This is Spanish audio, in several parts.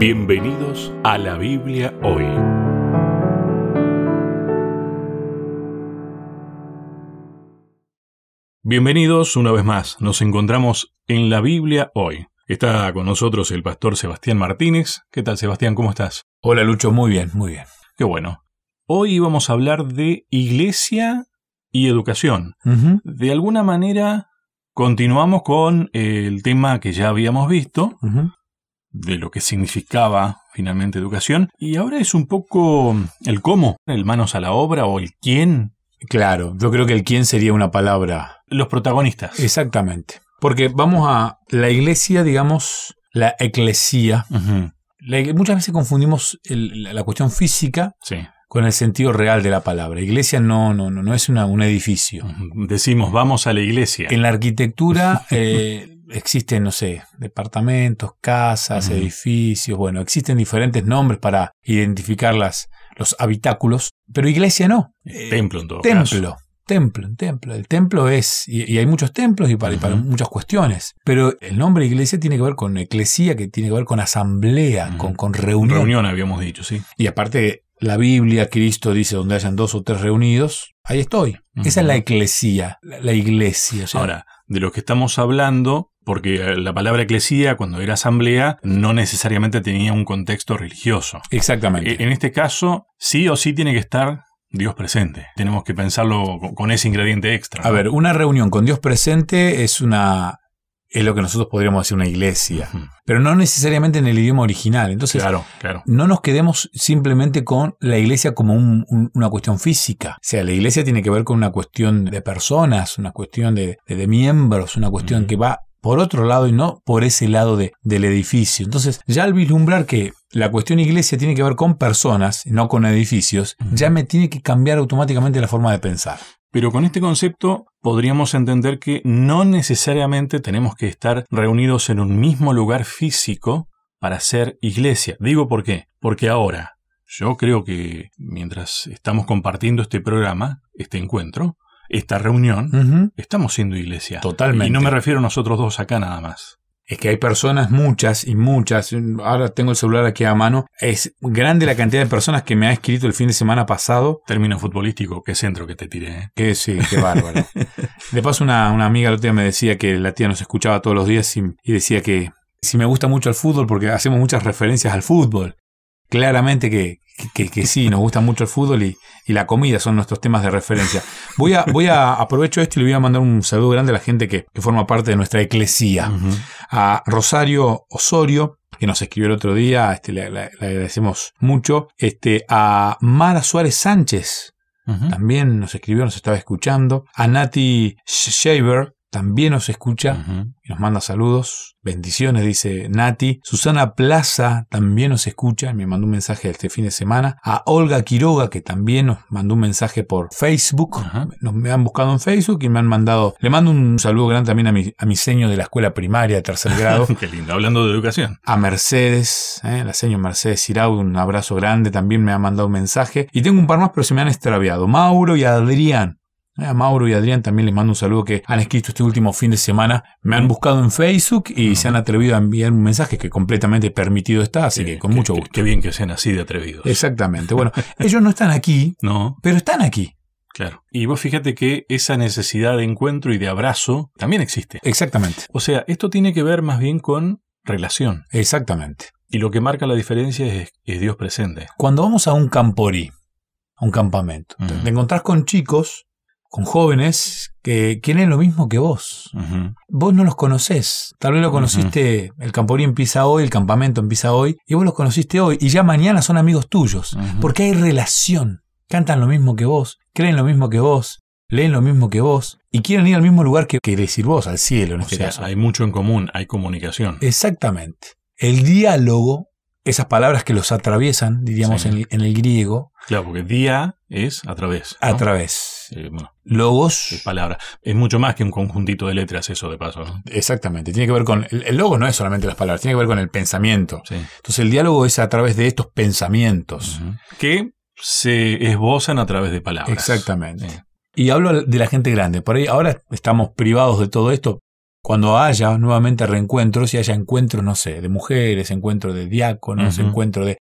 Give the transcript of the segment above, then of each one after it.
Bienvenidos a la Biblia hoy. Bienvenidos una vez más. Nos encontramos en la Biblia hoy. Está con nosotros el pastor Sebastián Martínez. ¿Qué tal, Sebastián? ¿Cómo estás? Hola, Lucho. Muy bien, muy bien. Qué bueno. Hoy vamos a hablar de iglesia y educación. De alguna manera, continuamos con el tema que ya habíamos visto. De lo que significaba finalmente educación, y ahora es un poco el cómo, el manos a la obra o el quién, Claro, yo creo que el quién sería una palabra. los protagonistas. Exactamente. Porque vamos a la iglesia, digamos, la eclesía. La muchas veces confundimos el- la, la cuestión física Sí. con el sentido real de la palabra. Iglesia no, no, no, no es una- un edificio. Decimos, vamos a la iglesia. En la arquitectura eh, existen, no sé, departamentos, casas, edificios, bueno, existen diferentes nombres para identificar las, los habitáculos, pero iglesia no. Eh, Templo en todo caso. templo, templo, templo. El templo es, y, y hay muchos templos y para, y para muchas cuestiones, pero el nombre iglesia tiene que ver con eclesía, que tiene que ver con asamblea, con, con reunión. Reunión habíamos dicho, sí. Y aparte, la Biblia, Cristo dice, donde hayan dos o tres reunidos, ahí estoy. Esa es la eclesía, la, la iglesia. o sea, Ahora, de lo que estamos hablando, porque eh, la palabra eclesía, cuando era asamblea, no necesariamente tenía un contexto religioso. Exactamente. E- En este caso, sí o sí tiene que estar Dios presente. Tenemos que pensarlo con- ese ingrediente extra. A ver, una reunión con Dios presente es una es lo que nosotros podríamos decir una iglesia, pero no necesariamente en el idioma original. Entonces, Claro, claro. no nos quedemos simplemente con la iglesia como un- un- una cuestión física. O sea, la iglesia tiene que ver con una cuestión de personas, una cuestión de, de- de miembros, una cuestión que va por otro lado y no por ese lado de- del edificio. Entonces, ya al vislumbrar que la cuestión iglesia tiene que ver con personas, no con edificios, ya me tiene que cambiar automáticamente la forma de pensar. Pero con este concepto podríamos entender que no necesariamente tenemos que estar reunidos en un mismo lugar físico para ser iglesia. Digo por qué. Porque ahora, yo creo que mientras estamos compartiendo este programa, este encuentro, esta reunión, estamos siendo iglesia. Totalmente. Y no me refiero a nosotros dos acá nada más. Es que hay personas, muchas y muchas. Ahora tengo el celular aquí a mano. Es grande la cantidad de personas que me ha escrito el fin de semana pasado. Término futbolístico, qué centro que te tiré. ¿eh? Que sí, qué bárbaro. De paso, una, una amiga otro día me decía que la tía nos escuchaba todos los días y, y decía que si me gusta mucho el fútbol, porque hacemos muchas referencias al fútbol. Claramente que, que, que sí, nos gusta mucho el fútbol y, y la comida son nuestros temas de referencia. Voy a, voy a aprovecho esto y le voy a mandar un saludo grande a la gente que, que forma parte de nuestra eclesía. Ujú. a Rosario Osorio, que nos escribió el otro día, este, le, le- le agradecemos mucho, este, a Mara Suárez Sánchez, también nos escribió, nos estaba escuchando, a Nati Shaver, también nos escucha y nos manda saludos, bendiciones, dice Nati. Susana Plaza también nos escucha, me mandó un mensaje este fin de semana. A Olga Quiroga, que también nos mandó un mensaje por Facebook. Nos me han buscado en Facebook y me han mandado. Le mando un saludo grande también a mi, a mi seño de la escuela primaria de tercer grado. Qué lindo, hablando de educación. A Mercedes, ¿eh? la señora Mercedes Cirau, un abrazo grande, también me ha mandado un mensaje. Y tengo un par más, pero se me han extraviado. Mauro y Adrián. ¿Eh? A Mauro y Adrián también les mando un saludo que han escrito este último fin de semana. Me han buscado en Facebook y se han atrevido a enviar un mensaje que completamente permitido está, así que con Qué- mucho gusto. Qué bien que sean así de atrevidos. Exactamente. Bueno, ellos no están aquí, No, pero están aquí. claro. Y vos fíjate que esa necesidad de encuentro y de abrazo también existe. Exactamente. O sea, esto tiene que ver más bien con relación. Exactamente. Y lo que marca la diferencia es, es Dios presente. Cuando vamos a un camporí, a un campamento, te encontrás con chicos, con jóvenes que quieren lo mismo que vos. Vos no los conocés. Tal vez lo conociste, el camporí empieza hoy, el campamento empieza hoy, y vos los conociste hoy, y ya mañana son amigos tuyos. Porque hay relación. Cantan lo mismo que vos, creen lo mismo que vos, leen lo mismo que vos, y quieren ir al mismo lugar que querés ir vos, al cielo en O este sea, caso. hay mucho en común, hay comunicación. Exactamente. El diálogo, esas palabras que los atraviesan, diríamos Sí. en, el, en el griego, Claro, porque día es a través. a ¿no? Eh, bueno, Logos, es palabra. Es mucho más que un conjuntito de letras eso de paso, ¿no? exactamente. Tiene que ver con. El, el logo no es solamente las palabras, tiene que ver con el pensamiento. Sí. Entonces el diálogo es a través de estos pensamientos. Que se esbozan a través de palabras. Exactamente. Y hablo de la gente grande. Por ahí ahora estamos privados de todo esto. cuando haya nuevamente reencuentros y haya encuentros, no sé, de mujeres, encuentros de diáconos, Ujú. encuentros de...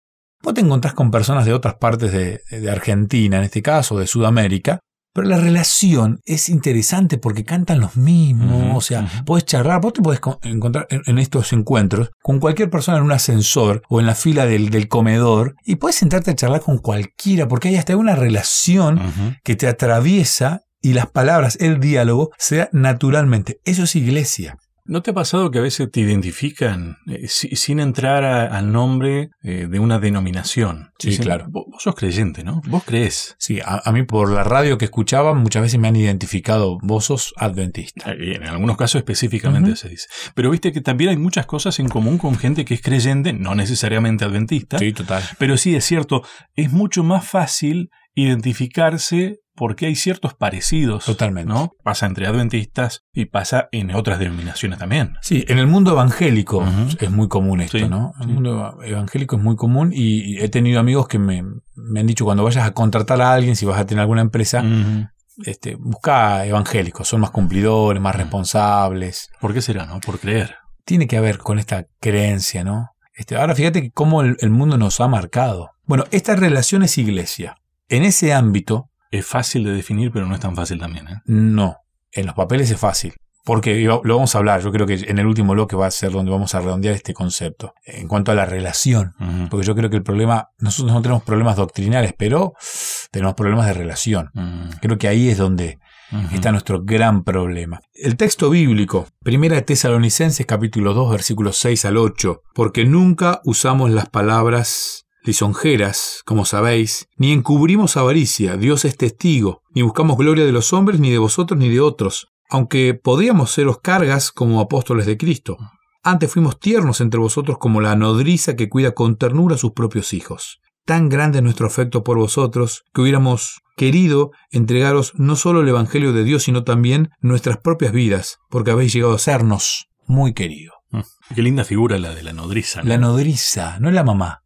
Vos te encontrás con personas de otras partes de, de Argentina, en este caso, de Sudamérica, pero la relación es interesante porque cantan los mismos, o sea, podés charlar, vos te podés con- encontrar en, en estos encuentros con cualquier persona en un ascensor o en la fila del, del comedor y puedes sentarte a charlar con cualquiera porque hay hasta una relación que te atraviesa y las palabras, el diálogo, se da naturalmente. Eso es iglesia. ¿No te ha pasado que a veces te identifican eh, si- sin entrar a- al nombre eh, de una denominación? Sí, claro. Vos, vos sos creyente, ¿no? Vos crees. Sí, a, a mí por la radio que escuchaba muchas veces me han identificado, vos sos adventista. En algunos casos específicamente se dice. Pero viste que también hay muchas cosas en común con gente que es creyente, no necesariamente adventista. Sí, total. Pero sí es cierto, es mucho más fácil identificarse porque hay ciertos parecidos. Totalmente. ¿no? Pasa entre adventistas y pasa en otras denominaciones también. Sí, en el mundo evangélico es muy común esto, Sí, ¿no? En sí. el mundo evangélico es muy común y he tenido amigos que me, me han dicho cuando vayas a contratar a alguien, si vas a tener alguna empresa, este, busca evangélicos, son más cumplidores, más responsables. ¿Por qué será, no? Por creer. Tiene que ver con esta creencia, ¿no? Este, ahora fíjate cómo el, el mundo nos ha marcado. Bueno, esta relación es iglesia. En ese ámbito, Es fácil de definir, pero no es tan fácil también. ¿eh? no. En los papeles es fácil. Porque lo vamos a hablar, yo creo que en el último bloque va a ser donde vamos a redondear este concepto. En cuanto a la relación. Porque yo creo que el problema, nosotros no tenemos problemas doctrinales, pero tenemos problemas de relación. Creo que ahí es donde está nuestro gran problema. El texto bíblico, Primera de Tesalonicenses capítulo 2 versículos 6 al 8, porque nunca usamos las palabras lisonjeras, como sabéis, ni encubrimos avaricia, Dios es testigo, ni buscamos gloria de los hombres, ni de vosotros, ni de otros, aunque podíamos seros cargas como apóstoles de Cristo. Antes fuimos tiernos entre vosotros como la nodriza que cuida con ternura a sus propios hijos. Tan grande es nuestro afecto por vosotros que hubiéramos querido entregaros no solo el Evangelio de Dios, sino también nuestras propias vidas, porque habéis llegado a sernos muy querido. Qué linda figura la de la nodriza. ¿no? La nodriza, no es la mamá.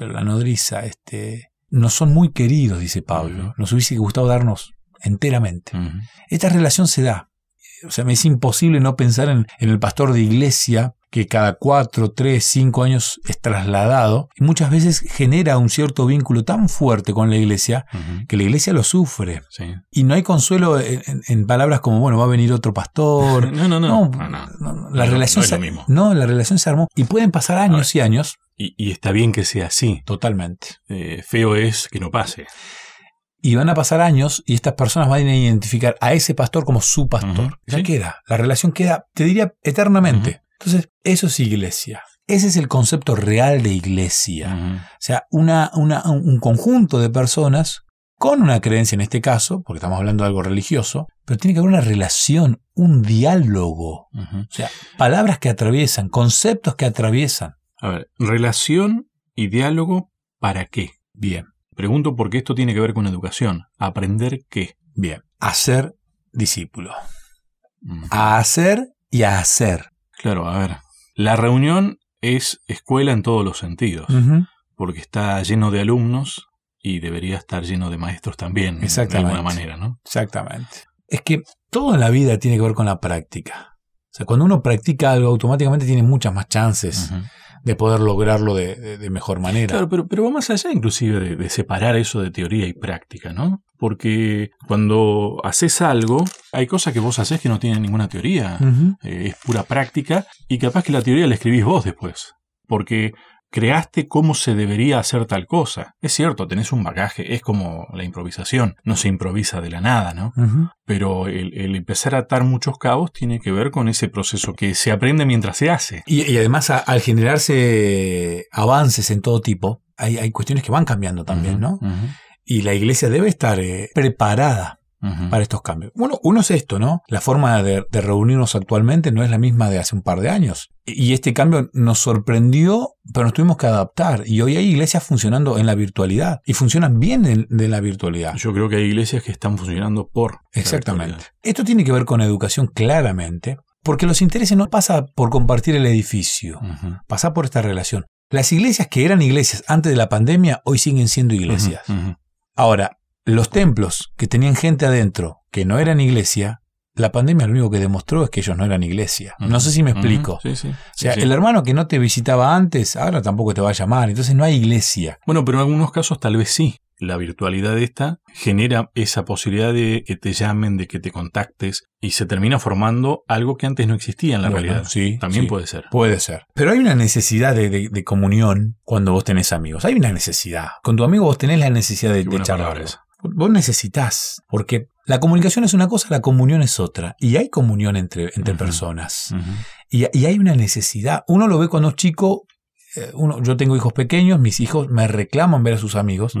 Pero la nodriza, este, nos son muy queridos, dice Pablo. Nos hubiese gustado darnos enteramente. Esta relación se da. O sea, me es imposible no pensar en, en el pastor de iglesia que cada cuatro, tres, cinco años es trasladado y muchas veces genera un cierto vínculo tan fuerte con la iglesia que la iglesia lo sufre. Sí. Y no hay consuelo en, palabras como, bueno, va a venir otro pastor. No, no, no. No, No, no. no, la No, relación no es se, lo mismo. no, la relación se armó. Y pueden pasar años y años. Y, y está bien que sea así. Totalmente. Eh, feo es que no pase. Y van a pasar años y estas personas van a identificar a ese pastor como su pastor. Ya sí. queda. La relación queda, te diría, eternamente. Entonces, eso es iglesia. Ese es el concepto real de iglesia. O sea, una, una- un conjunto de personas con una creencia en este caso, porque estamos hablando de algo religioso, pero tiene que haber una relación, un diálogo. O sea, palabras que atraviesan, conceptos que atraviesan. A ver, relación y diálogo, ¿para qué? Bien, Pregunto porque esto tiene que ver con educación. ¿Aprender qué? bien. Hacer discípulo. Ujú. A hacer y a hacer. Claro, a ver. La reunión es escuela en todos los sentidos, porque está lleno de alumnos y debería estar lleno de maestros también, de Exactamente. alguna manera, ¿no? Exactamente. Es que todo en la vida tiene que ver con la práctica. O sea, cuando uno practica algo, automáticamente tiene muchas más chances. De poder lograrlo de, de- de mejor manera. Claro, pero, pero va más allá inclusive de, de separar eso de teoría y práctica, ¿no? Porque cuando haces algo, hay cosas que vos haces que no tienen ninguna teoría, eh, es pura práctica, y capaz que la teoría la escribís vos después, porque creaste cómo se debería hacer tal cosa. Es cierto, tenés un bagaje, es como la improvisación, no se improvisa de la nada, ¿no? Pero el, el empezar a atar muchos cabos tiene que ver con ese proceso que se aprende mientras se hace. Y, y además, a- al generarse avances en todo tipo, hay, hay cuestiones que van cambiando también, ¿no? Y la iglesia debe estar eh, preparada para estos cambios. Bueno, uno es esto, ¿no? La forma de, de reunirnos actualmente no es la misma de hace un par de años. Y este cambio nos sorprendió, pero nos tuvimos que adaptar. Y hoy hay iglesias funcionando en la virtualidad. Y funcionan bien en, de la virtualidad. Yo creo que hay iglesias que están funcionando por. Exactamente. Esto tiene que ver con educación claramente, porque los intereses no pasa por compartir el edificio, Ujú. pasa por esta relación. Las iglesias que eran iglesias antes de la pandemia hoy siguen siendo iglesias. Ahora, los templos que tenían gente adentro que no eran iglesia, la pandemia lo único que demostró es que ellos no eran iglesia. No sé si me explico. Sí, sí. O sea, el hermano que no te visitaba antes, ahora tampoco te va a llamar. Entonces no hay iglesia. Bueno, pero en algunos casos tal vez sí. La virtualidad esta genera esa posibilidad de que te llamen, de que te contactes y se termina formando algo que antes no existía en la Bueno, realidad. sí, También puede ser. Puede ser. Pero hay una necesidad de, de- de comunión cuando vos tenés amigos. Hay una necesidad. Con tu amigo vos tenés la necesidad de, de charlar. Vos necesitas. Porque la comunicación es una cosa, la comunión es otra. Y hay comunión entre, entre personas. Y, y hay una necesidad. Uno lo ve cuando es chico. eh, Uno, yo tengo hijos pequeños, mis hijos me reclaman ver a sus amigos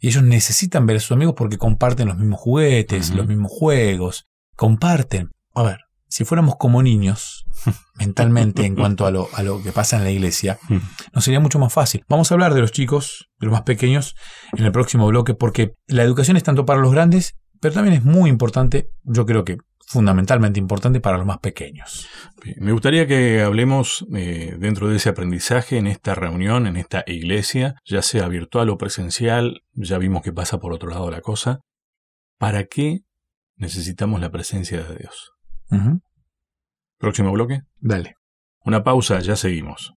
y ellos necesitan ver a sus amigos porque comparten los mismos juguetes, los mismos juegos, comparten. A ver, si fuéramos como niños mentalmente en cuanto a lo, a lo que pasa en la iglesia, nos sería mucho más fácil. Vamos a hablar de los chicos, de los más pequeños, en el próximo bloque porque la educación es tanto para los grandes, pero también es muy importante, yo creo que fundamentalmente importante para los más pequeños. Me gustaría que hablemos eh, dentro de ese aprendizaje en esta reunión, en esta iglesia, ya sea virtual o presencial, ya vimos que pasa por otro lado la cosa. ¿Para qué necesitamos la presencia de Dios? Ujú. Próximo bloque. Dale. Una pausa, ya seguimos.